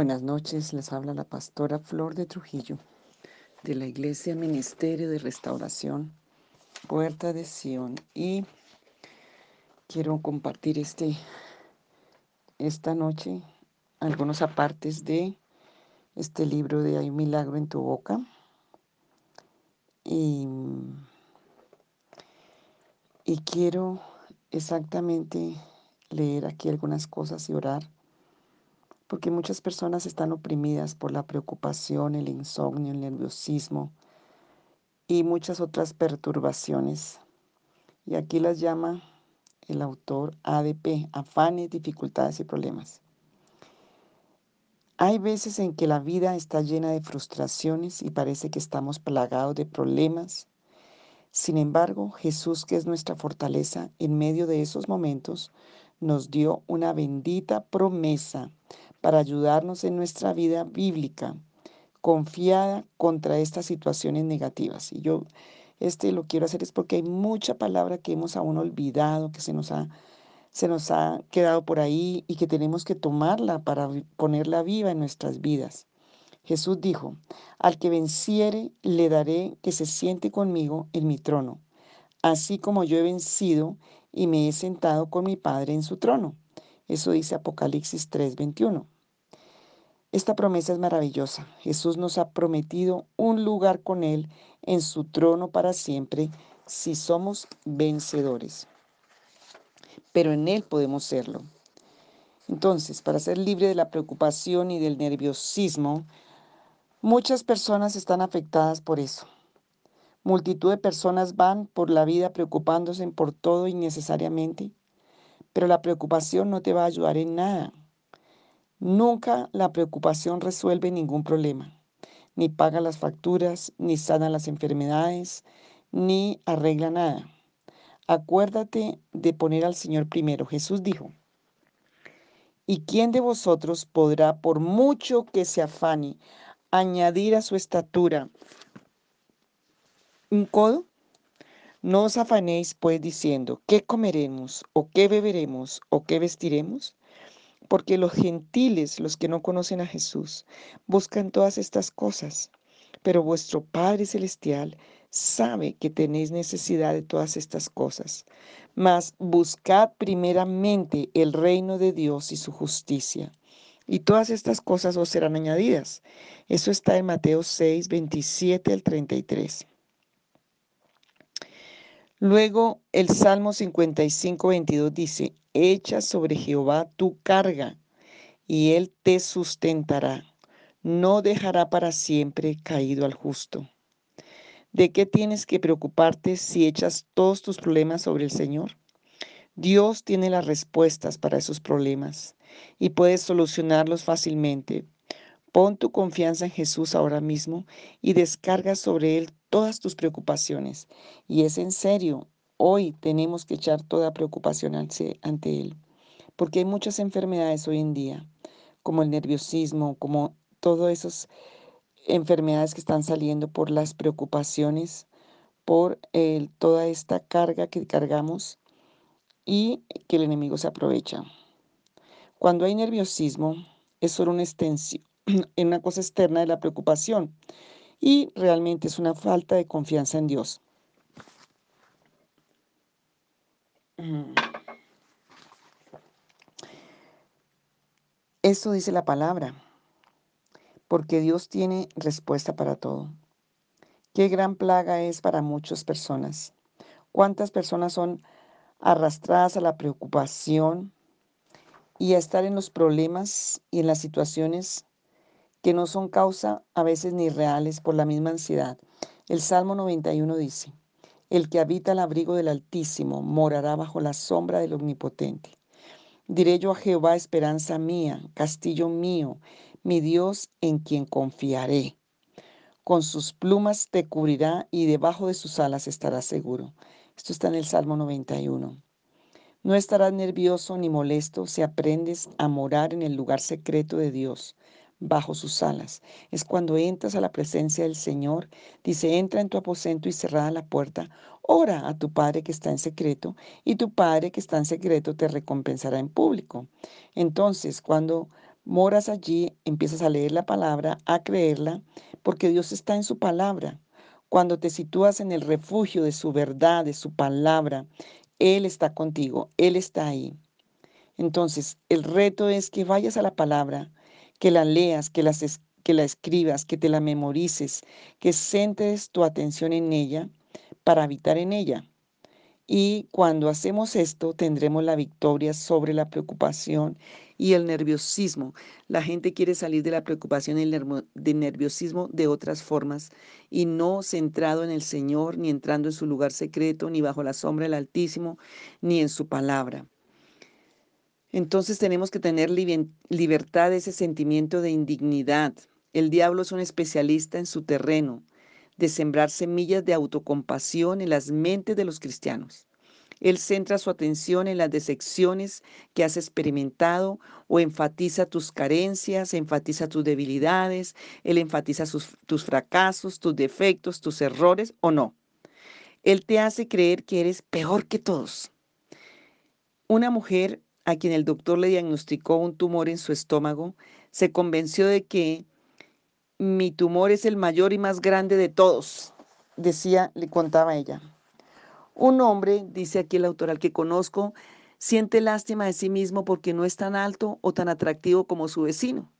Buenas noches, les habla la pastora Flor de Trujillo de la Iglesia Ministerio de Restauración Puerta de Sion y quiero compartir este esta noche algunos apartes de este libro de Hay un milagro en tu boca. Y, y quiero exactamente leer aquí algunas cosas y orar porque muchas personas están oprimidas por la preocupación, el insomnio, el nerviosismo y muchas otras perturbaciones. Y aquí las llama el autor ADP, afanes, dificultades y problemas. Hay veces en que la vida está llena de frustraciones y parece que estamos plagados de problemas. Sin embargo, Jesús, que es nuestra fortaleza, en medio de esos momentos nos dio una bendita promesa para ayudarnos en nuestra vida bíblica, confiada contra estas situaciones negativas. Y yo este lo quiero hacer es porque hay mucha palabra que hemos aún olvidado, que se nos ha se nos ha quedado por ahí y que tenemos que tomarla para ponerla viva en nuestras vidas. Jesús dijo, al que venciere le daré que se siente conmigo en mi trono, así como yo he vencido y me he sentado con mi Padre en su trono. Eso dice Apocalipsis 3:21. Esta promesa es maravillosa. Jesús nos ha prometido un lugar con Él en su trono para siempre si somos vencedores. Pero en Él podemos serlo. Entonces, para ser libre de la preocupación y del nerviosismo, muchas personas están afectadas por eso. Multitud de personas van por la vida preocupándose por todo innecesariamente, pero la preocupación no te va a ayudar en nada. Nunca la preocupación resuelve ningún problema, ni paga las facturas, ni sana las enfermedades, ni arregla nada. Acuérdate de poner al Señor primero. Jesús dijo, ¿y quién de vosotros podrá, por mucho que se afane, añadir a su estatura un codo? No os afanéis pues diciendo, ¿qué comeremos? ¿O qué beberemos? ¿O qué vestiremos? porque los gentiles, los que no conocen a Jesús, buscan todas estas cosas, pero vuestro Padre Celestial sabe que tenéis necesidad de todas estas cosas. Mas buscad primeramente el reino de Dios y su justicia. Y todas estas cosas os serán añadidas. Eso está en Mateo 6, 27 al 33. Luego el Salmo 55, 22 dice, echa sobre Jehová tu carga y él te sustentará. No dejará para siempre caído al justo. ¿De qué tienes que preocuparte si echas todos tus problemas sobre el Señor? Dios tiene las respuestas para esos problemas y puedes solucionarlos fácilmente. Pon tu confianza en Jesús ahora mismo y descarga sobre Él todas tus preocupaciones. Y es en serio, Hoy tenemos que echar toda preocupación ante Él, porque hay muchas enfermedades hoy en día, como el nerviosismo, como todas esas enfermedades que están saliendo por las preocupaciones, por toda esta carga que cargamos y que el enemigo se aprovecha. Cuando hay nerviosismo, es solo una extensión, una cosa externa de la preocupación y realmente es una falta de confianza en Dios. Esto dice la palabra, porque Dios tiene respuesta para todo. Qué gran plaga es para muchas personas. ¿Cuántas personas son arrastradas a la preocupación y a estar en los problemas y en las situaciones que no son causa a veces ni reales por la misma ansiedad? El Salmo 91 dice, el que habita el abrigo del Altísimo morará bajo la sombra del Omnipotente. Diré yo a Jehová, esperanza mía, castillo mío, mi Dios en quien confiaré. Con sus plumas te cubrirá y debajo de sus alas estarás seguro. Esto está en el Salmo 91. No estarás nervioso ni molesto si aprendes a morar en el lugar secreto de Dios, bajo sus alas. Es cuando entras a la presencia del Señor, dice, entra en tu aposento y cerrada la puerta, ora a tu Padre que está en secreto y tu Padre que está en secreto te recompensará en público. Entonces, cuando Moras allí, empiezas a leer la palabra, a creerla, porque Dios está en su palabra. Cuando te sitúas en el refugio de su verdad, de su palabra, Él está contigo, Él está ahí. Entonces, el reto es que vayas a la palabra, que la leas, que, las, que la escribas, que te la memorices, que centres tu atención en ella para habitar en ella. Y cuando hacemos esto, tendremos la victoria sobre la preocupación y el nerviosismo. La gente quiere salir de la preocupación y el nerviosismo de otras formas y no centrado en el Señor, ni entrando en su lugar secreto, ni bajo la sombra del Altísimo, ni en su palabra. Entonces tenemos que tener libertad de ese sentimiento de indignidad. El diablo es un especialista en su terreno, de sembrar semillas de autocompasión en las mentes de los cristianos. Él centra su atención en las decepciones que has experimentado o enfatiza tus carencias, enfatiza tus debilidades, él enfatiza tus fracasos, tus defectos, tus errores o no. Él te hace creer que eres peor que todos. Una mujer a quien el doctor le diagnosticó un tumor en su estómago, se convenció de que mi tumor es el mayor y más grande de todos, decía, le contaba ella. Un hombre, dice aquí el autor al que conozco, siente lástima de sí mismo porque no es tan alto o tan atractivo como su vecino.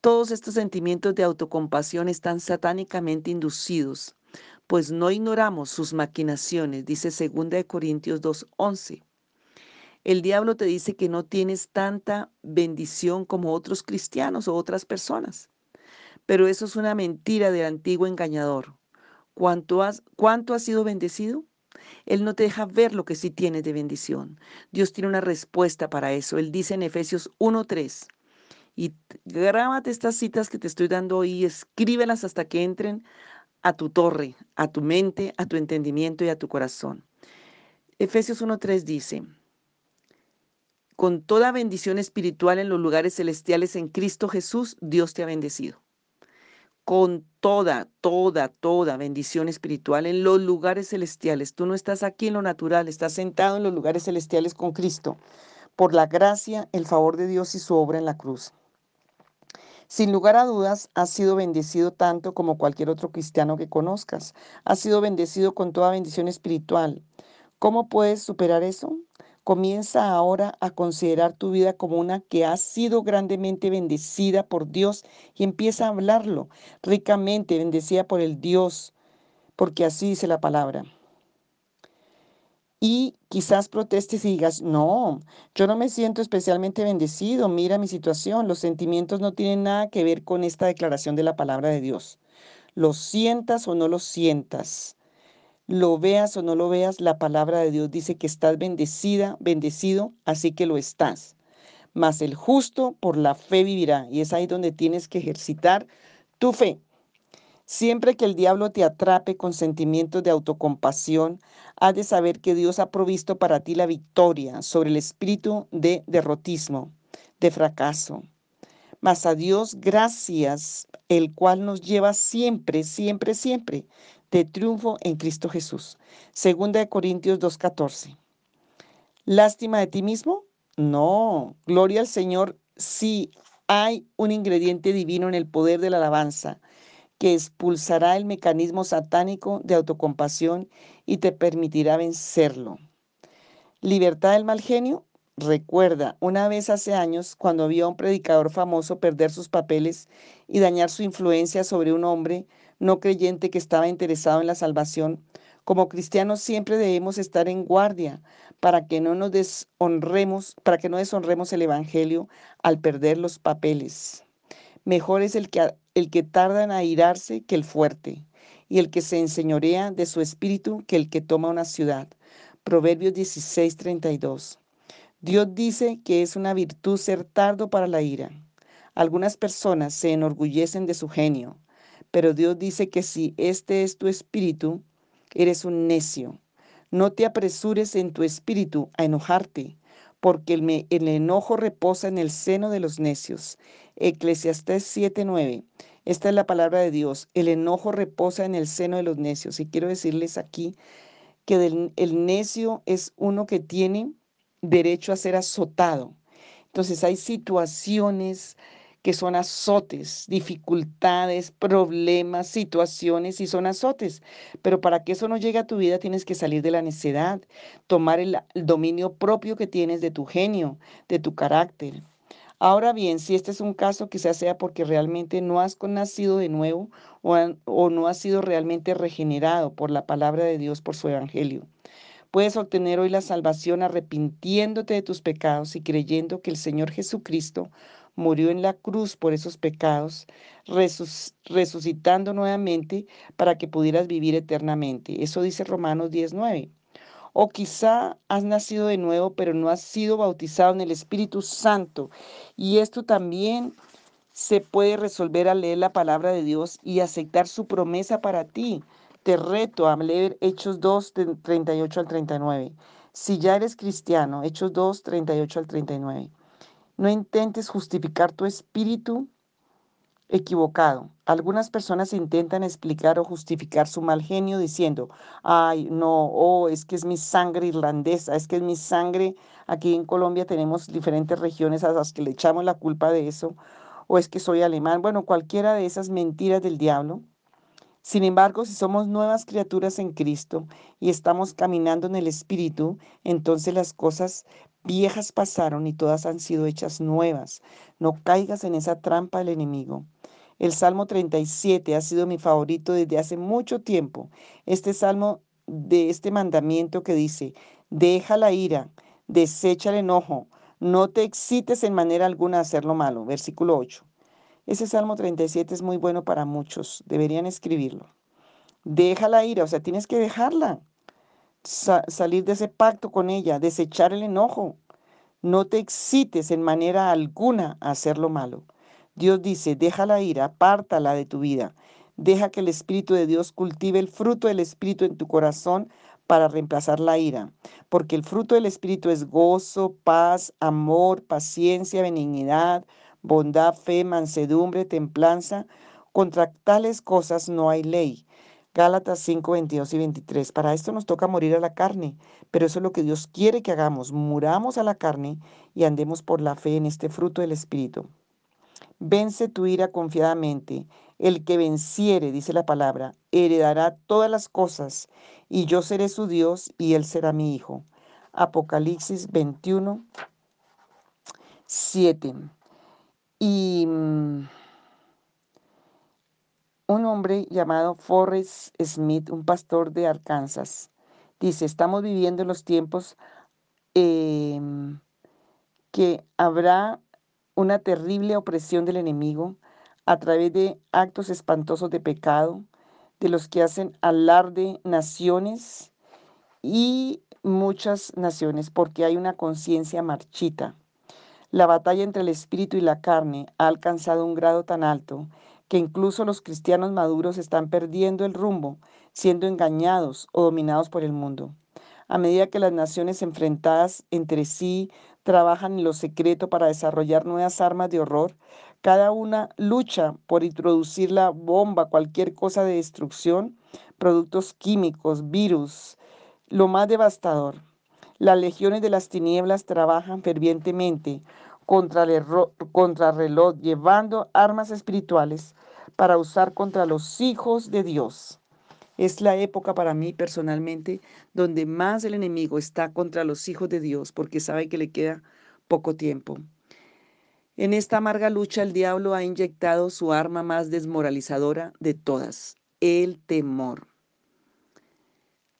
Todos estos sentimientos de autocompasión están satánicamente inducidos, pues no ignoramos sus maquinaciones, dice 2 Corintios 2.11. El diablo te dice que no tienes tanta bendición como otros cristianos o otras personas. Pero eso es una mentira del antiguo engañador. ¿Cuánto has, cuánto has sido bendecido? Él no te deja ver lo que sí tienes de bendición. Dios tiene una respuesta para eso. Él dice en Efesios 1.3. Y grábate estas citas que te estoy dando hoy, escríbelas hasta que entren a tu torre, a tu mente, a tu entendimiento y a tu corazón. Efesios 1.3 dice, con toda bendición espiritual en los lugares celestiales en Cristo Jesús, Dios te ha bendecido. Con toda, toda, toda bendición espiritual en los lugares celestiales. Tú no estás aquí en lo natural, estás sentado en los lugares celestiales con Cristo, por la gracia, el favor de Dios y su obra en la cruz. Sin lugar a dudas, has sido bendecido tanto como cualquier otro cristiano que conozcas. Has sido bendecido con toda bendición espiritual. ¿Cómo puedes superar eso? Comienza ahora a considerar tu vida como una que ha sido grandemente bendecida por Dios y empieza a hablarlo ricamente, bendecida por el Dios, porque así dice la palabra. Y quizás protestes y digas, no, yo no me siento especialmente bendecido, mira mi situación, los sentimientos no tienen nada que ver con esta declaración de la palabra de Dios. Lo sientas o no lo sientas, lo veas o no lo veas, la palabra de Dios dice que estás bendecida, bendecido, así que lo estás. Mas el justo por la fe vivirá. Y es ahí donde tienes que ejercitar tu fe. Siempre que el diablo te atrape con sentimientos de autocompasión, has de saber que Dios ha provisto para ti la victoria sobre el espíritu de derrotismo, de fracaso. Mas a Dios gracias, el cual nos lleva siempre, siempre, siempre de triunfo en Cristo Jesús. Segunda de Corintios 2.14. ¿Lástima de ti mismo? No, gloria al Señor sí hay un ingrediente divino en el poder de la alabanza que expulsará el mecanismo satánico de autocompasión y te permitirá vencerlo. Libertad del mal genio. Recuerda, una vez hace años, cuando vio a un predicador famoso perder sus papeles y dañar su influencia sobre un hombre, no creyente que estaba interesado en la salvación, como cristianos siempre debemos estar en guardia para que no nos deshonremos, para que no deshonremos el evangelio al perder los papeles. Mejor es el que, el que tarda en airarse que el fuerte, y el que se enseñorea de su espíritu que el que toma una ciudad. Proverbios 16:32. Dios dice que es una virtud ser tardo para la ira. Algunas personas se enorgullecen de su genio, pero Dios dice que si este es tu espíritu, eres un necio. No te apresures en tu espíritu a enojarte, porque el, el enojo reposa en el seno de los necios. Eclesiastés 7:9. Esta es la palabra de Dios. El enojo reposa en el seno de los necios. Y quiero decirles aquí que el necio es uno que tiene derecho a ser azotado, Entonces hay situaciones que son azotes, dificultades, problemas, situaciones y son azotes. Pero para que eso no llegue a tu vida tienes que salir de la necedad, tomar el, dominio propio que tienes de tu genio, de tu carácter. Ahora bien, si este es un caso, quizás sea porque realmente no has nacido de nuevo o, o no has sido realmente regenerado por la palabra de Dios, por su evangelio. Puedes obtener hoy la salvación arrepintiéndote de tus pecados y creyendo que el Señor Jesucristo murió en la cruz por esos pecados, resucitando nuevamente para que pudieras vivir eternamente. Eso dice Romanos 19. O quizá has nacido de nuevo, pero no has sido bautizado en el Espíritu Santo. Y esto también se puede resolver al leer la palabra de Dios y aceptar su promesa para ti. Te reto a leer Hechos 2, 38 al 39. Si ya eres cristiano, Hechos 2, 38 al 39. No intentes justificar tu espíritu equivocado. Algunas personas intentan explicar o justificar su mal genio diciendo, ay, no, oh, es que es mi sangre irlandesa, es que es mi sangre. Aquí en Colombia tenemos diferentes regiones a las que le echamos la culpa de eso, o es que soy alemán. Bueno, cualquiera de esas mentiras del diablo sin embargo, si somos nuevas criaturas en Cristo y estamos caminando en el Espíritu, entonces las cosas viejas pasaron y todas han sido hechas nuevas. No caigas en esa trampa del enemigo. El Salmo 37 ha sido mi favorito desde hace mucho tiempo. Este salmo de este mandamiento que dice, deja la ira, desecha el enojo, no te excites en manera alguna a hacer lo malo. Versículo 8. Ese Salmo 37 es muy bueno para muchos, deberían escribirlo. Deja la ira, o sea, tienes que dejarla, salir de ese pacto con ella, desechar el enojo. No te excites en manera alguna a hacer lo malo. Dios dice, deja la ira, apártala de tu vida. Deja que el Espíritu de Dios cultive el fruto del Espíritu en tu corazón para reemplazar la ira, porque el fruto del Espíritu es gozo, paz, amor, paciencia, benignidad, bondad, fe, mansedumbre, templanza. Contra tales cosas no hay ley. Gálatas 5, 22 y 23. Para esto nos toca morir a la carne, pero eso es lo que Dios quiere que hagamos. Muramos a la carne y andemos por la fe en este fruto del Espíritu. Vence tu ira confiadamente. El que venciere, dice la palabra, heredará todas las cosas, y yo seré su Dios y él será mi hijo. Apocalipsis 21, 7. Y mm, un hombre llamado Forrest Smith, un pastor de Arkansas, dice, estamos viviendo los tiempos em, que habrá una terrible opresión del enemigo a través de actos espantosos de pecado, de los que hacen alarde naciones y muchas naciones, porque hay una conciencia marchita. La batalla entre el espíritu y la carne ha alcanzado un grado tan alto que incluso los cristianos maduros están perdiendo el rumbo, siendo engañados o dominados por el mundo. A medida que las naciones enfrentadas entre sí trabajan en lo secreto para desarrollar nuevas armas de horror, cada una lucha por introducir la bomba, cualquier cosa de destrucción, productos químicos, virus, lo más devastador. Las legiones de las tinieblas trabajan fervientemente contra el reloj, llevando armas espirituales para usar contra los hijos de Dios. Es la época para mí personalmente donde más el enemigo está contra los hijos de Dios porque sabe que le queda poco tiempo. En esta amarga lucha el diablo ha inyectado su arma más desmoralizadora de todas, el temor.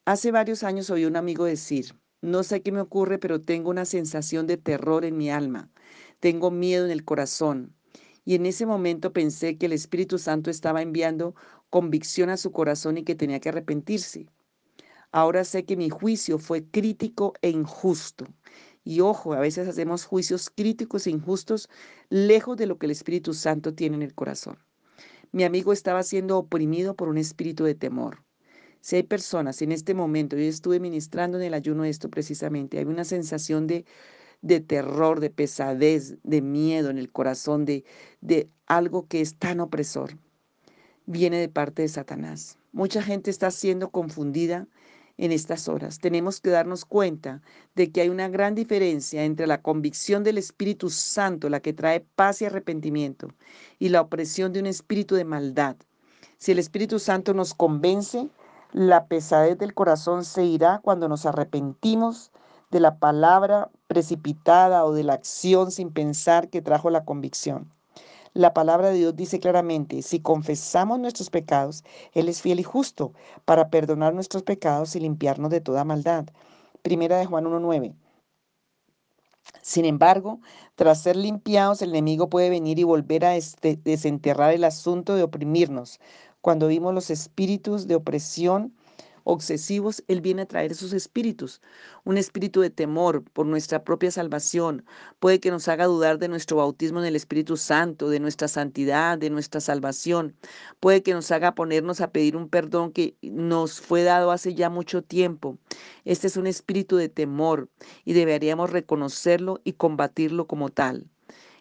Hace varios años oí un amigo decir, no sé qué me ocurre, pero tengo una sensación de terror en mi alma. Tengo miedo en el corazón. Y en ese momento pensé que el Espíritu Santo estaba enviando convicción a su corazón y que tenía que arrepentirse. Ahora sé que mi juicio fue crítico e injusto. Y ojo, a veces hacemos juicios críticos e injustos lejos de lo que el Espíritu Santo tiene en el corazón. Mi amigo estaba siendo oprimido por un espíritu de temor. Si hay personas en este momento, yo estuve ministrando en el ayuno esto precisamente, hay una sensación de, de terror, de pesadez, de miedo en el corazón, de, de algo que es tan opresor, viene de parte de Satanás. Mucha gente está siendo confundida en estas horas. Tenemos que darnos cuenta de que hay una gran diferencia entre la convicción del Espíritu Santo, la que trae paz y arrepentimiento, y la opresión de un espíritu de maldad. Si el Espíritu Santo nos convence, la pesadez del corazón se irá cuando nos arrepentimos de la palabra precipitada o de la acción sin pensar que trajo la convicción. La palabra de Dios dice claramente, si confesamos nuestros pecados, Él es fiel y justo para perdonar nuestros pecados y limpiarnos de toda maldad. Primera de Juan 1.9. Sin embargo, tras ser limpiados, el enemigo puede venir y volver a este, desenterrar el asunto de oprimirnos. Cuando vimos los espíritus de opresión obsesivos, Él viene a traer esos espíritus. Un espíritu de temor por nuestra propia salvación puede que nos haga dudar de nuestro bautismo en el Espíritu Santo, de nuestra santidad, de nuestra salvación. Puede que nos haga ponernos a pedir un perdón que nos fue dado hace ya mucho tiempo. Este es un espíritu de temor y deberíamos reconocerlo y combatirlo como tal.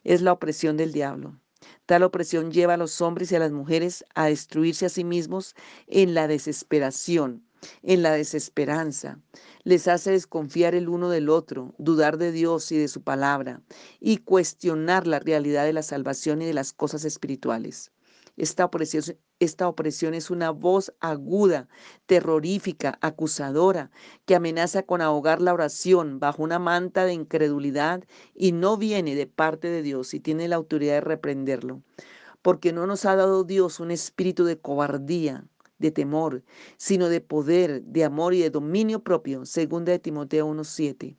Es la opresión del diablo. Tal opresión lleva a los hombres y a las mujeres a destruirse a sí mismos en la desesperación en la desesperanza, les hace desconfiar el uno del otro, dudar de Dios y de su palabra, y cuestionar la realidad de la salvación y de las cosas espirituales. Esta opresión, esta opresión, es una voz aguda, terrorífica, acusadora, que amenaza con ahogar la oración bajo una manta de incredulidad y no viene de parte de Dios y tiene la autoridad de reprenderlo. Porque no nos ha dado Dios un espíritu de cobardía, de temor, sino de poder, de amor y de dominio propio, segunda de Timoteo 1:7.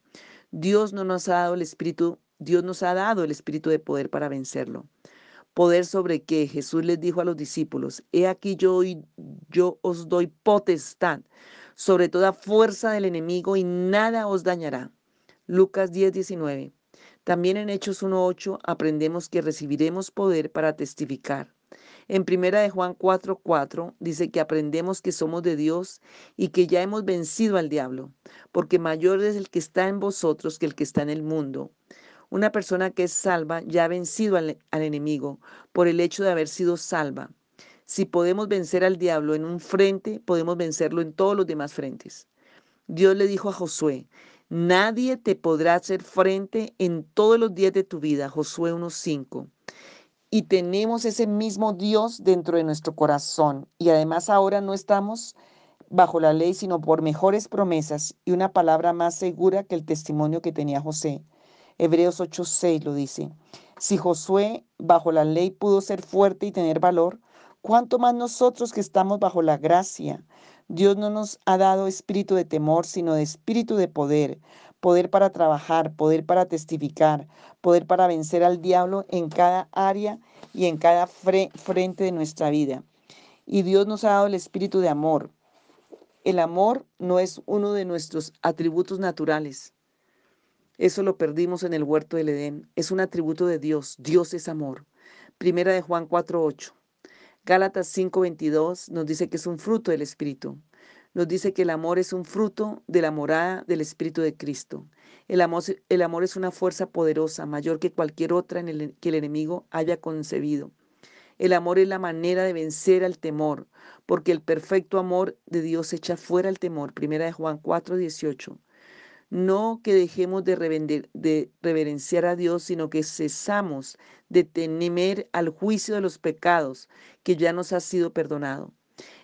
Dios no nos ha dado el espíritu, Dios nos ha dado el espíritu de poder para vencerlo. Poder sobre qué Jesús les dijo a los discípulos, he aquí yo, os doy potestad sobre toda fuerza del enemigo y nada os dañará. Lucas 10:19. También en Hechos 1:8 aprendemos que recibiremos poder para testificar. En primera de Juan 4:4 dice que aprendemos que somos de Dios y que ya hemos vencido al diablo, porque mayor es el que está en vosotros que el que está en el mundo. Una persona que es salva ya ha vencido al, enemigo por el hecho de haber sido salva. Si podemos vencer al diablo en un frente, podemos vencerlo en todos los demás frentes. Dios le dijo a Josué, nadie te podrá hacer frente en todos los días de tu vida, Josué 1.5 y tenemos ese mismo Dios dentro de nuestro corazón. Y además ahora no estamos bajo la ley, sino por mejores promesas y una palabra más segura que el testimonio que tenía José. Hebreos 8:6 lo dice. Si Josué bajo la ley pudo ser fuerte y tener valor, ¿cuánto más nosotros que estamos bajo la gracia? Dios no nos ha dado espíritu de temor, sino de espíritu de poder, poder para trabajar, poder para testificar, poder para vencer al diablo en cada área y en cada frente de nuestra vida. Y Dios nos ha dado el espíritu de amor. El amor no es uno de nuestros atributos naturales. Eso lo perdimos en el huerto del Edén. Es un atributo de Dios. Dios es amor. Primera de Juan 4.8. Gálatas 5.22 nos dice que es un fruto del Espíritu nos dice que el amor es un fruto de la morada del Espíritu de Cristo. El amor, es una fuerza poderosa, mayor que cualquier otra en el, que el enemigo haya concebido. El amor es la manera de vencer al temor, porque el perfecto amor de Dios echa fuera el temor. Primera de Juan 4, 18. No que dejemos de, reverenciar a Dios, sino que cesamos de temer al juicio de los pecados que ya nos ha sido perdonado.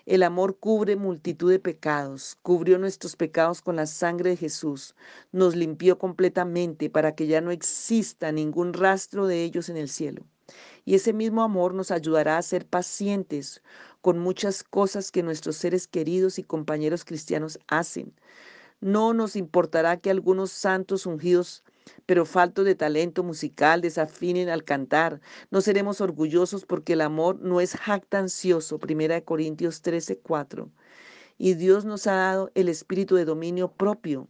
El amor cubre multitud de pecados, cubrió nuestros pecados con la sangre de Jesús, nos limpió completamente para que ya no exista ningún rastro de ellos en el cielo. Y ese mismo amor nos ayudará a ser pacientes con muchas cosas que nuestros seres queridos y compañeros cristianos hacen. No nos importará que algunos santos ungidos pero faltos de talento musical desafinen al cantar. No seremos orgullosos porque el amor no es jactancioso. Primera de Corintios 13, 4. Y Dios nos ha dado el espíritu de dominio propio.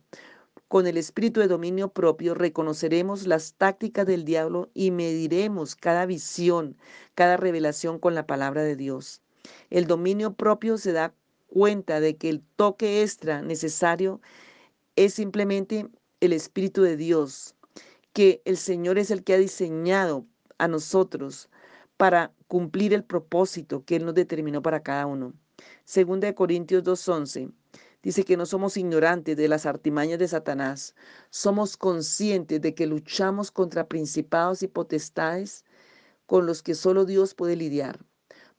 Con el espíritu de dominio propio reconoceremos las tácticas del diablo y mediremos cada visión, cada revelación con la palabra de Dios. El dominio propio se da cuenta de que el toque extra necesario es simplemente el Espíritu de Dios, que el Señor es el que ha diseñado a nosotros para cumplir el propósito que Él nos determinó para cada uno. Segunda de Corintios 2.11 Dice que no somos ignorantes de las artimañas de Satanás. Somos conscientes de que luchamos contra principados y potestades con los que solo Dios puede lidiar.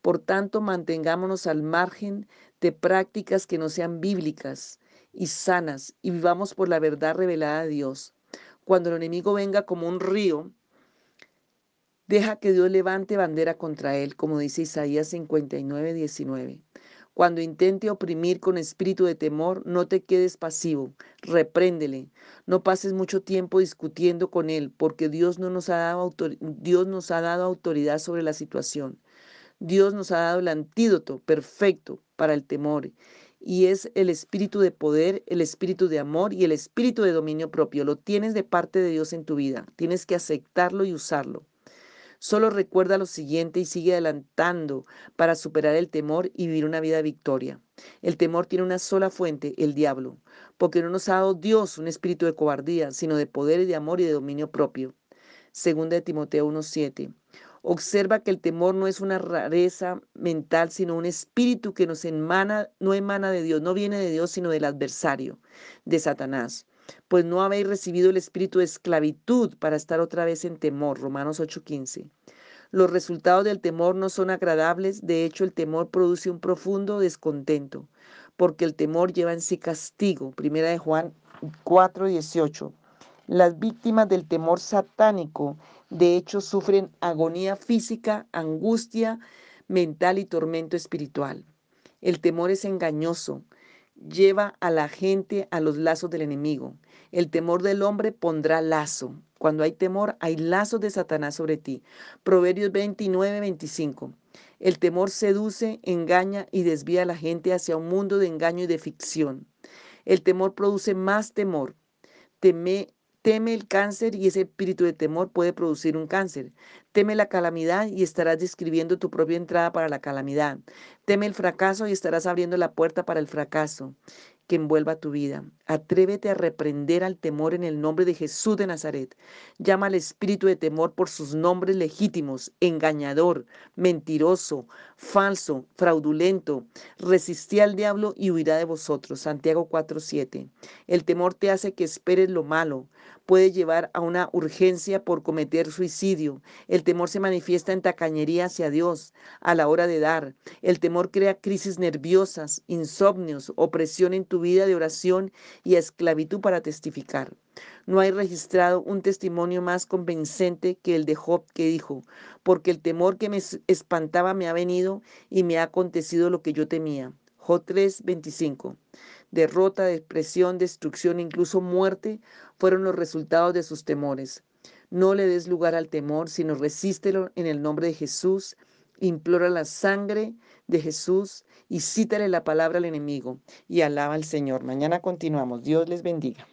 Por tanto, mantengámonos al margen de prácticas que no sean bíblicas y sanas y vivamos por la verdad revelada de Dios. Cuando el enemigo venga como un río, deja que Dios levante bandera contra él, como dice Isaías 59, 19. Cuando intente oprimir con espíritu de temor, no te quedes pasivo, repréndele. No pases mucho tiempo discutiendo con él, porque Dios, no nos, ha dado Dios nos ha dado autoridad sobre la situación. Dios nos ha dado el antídoto perfecto para el temor y es el espíritu de poder, el espíritu de amor y el espíritu de dominio propio. Lo tienes de parte de Dios en tu vida. Tienes que aceptarlo y usarlo. Solo recuerda lo siguiente y sigue adelantando para superar el temor y vivir una vida de victoria. El temor tiene una sola fuente, el diablo, porque no nos ha dado Dios un espíritu de cobardía, sino de poder y de amor y de dominio propio. Segunda de Timoteo 1.7. Observa que el temor no es una rareza mental, sino un espíritu que nos emana, no emana de Dios, no viene de Dios, sino del adversario, de Satanás. Pues no habéis recibido el espíritu de esclavitud para estar otra vez en temor. Romanos 8:15. Los resultados del temor no son agradables, de hecho el temor produce un profundo descontento, porque el temor lleva en sí castigo. Primera de Juan 4:18. Las víctimas del temor satánico de hecho, sufren agonía física, angustia mental y tormento espiritual. El temor es engañoso, lleva a la gente a los lazos del enemigo. El temor del hombre pondrá lazo. Cuando hay temor, hay lazos de Satanás sobre ti. Proverbios 29, 25. El temor seduce, engaña y desvía a la gente hacia un mundo de engaño y de ficción. El temor produce más temor. Teme, Teme el cáncer y ese espíritu de temor puede producir un cáncer. Teme la calamidad y estarás describiendo tu propia entrada para la calamidad. Teme el fracaso y estarás abriendo la puerta para el fracaso que envuelva tu vida. Atrévete a reprender al temor en el nombre de Jesús de Nazaret. Llama al espíritu de temor por sus nombres legítimos, engañador, mentiroso, falso, fraudulento. Resistí al diablo y huirá de vosotros. Santiago 4:7. El temor te hace que esperes lo malo. Puede llevar a una urgencia por cometer suicidio. El temor se manifiesta en tacañería hacia Dios a la hora de dar. El temor crea crisis nerviosas, insomnios, opresión en tu vida de oración y esclavitud para testificar. No hay registrado un testimonio más convincente que el de Job que dijo, porque el temor que me espantaba me ha venido y me ha acontecido lo que yo temía. Job 3:25. Derrota, depresión, destrucción, incluso muerte fueron los resultados de sus temores. No le des lugar al temor, sino resístelo en el nombre de Jesús. Implora la sangre de Jesús y cítale la palabra al enemigo y alaba al Señor. Mañana continuamos. Dios les bendiga.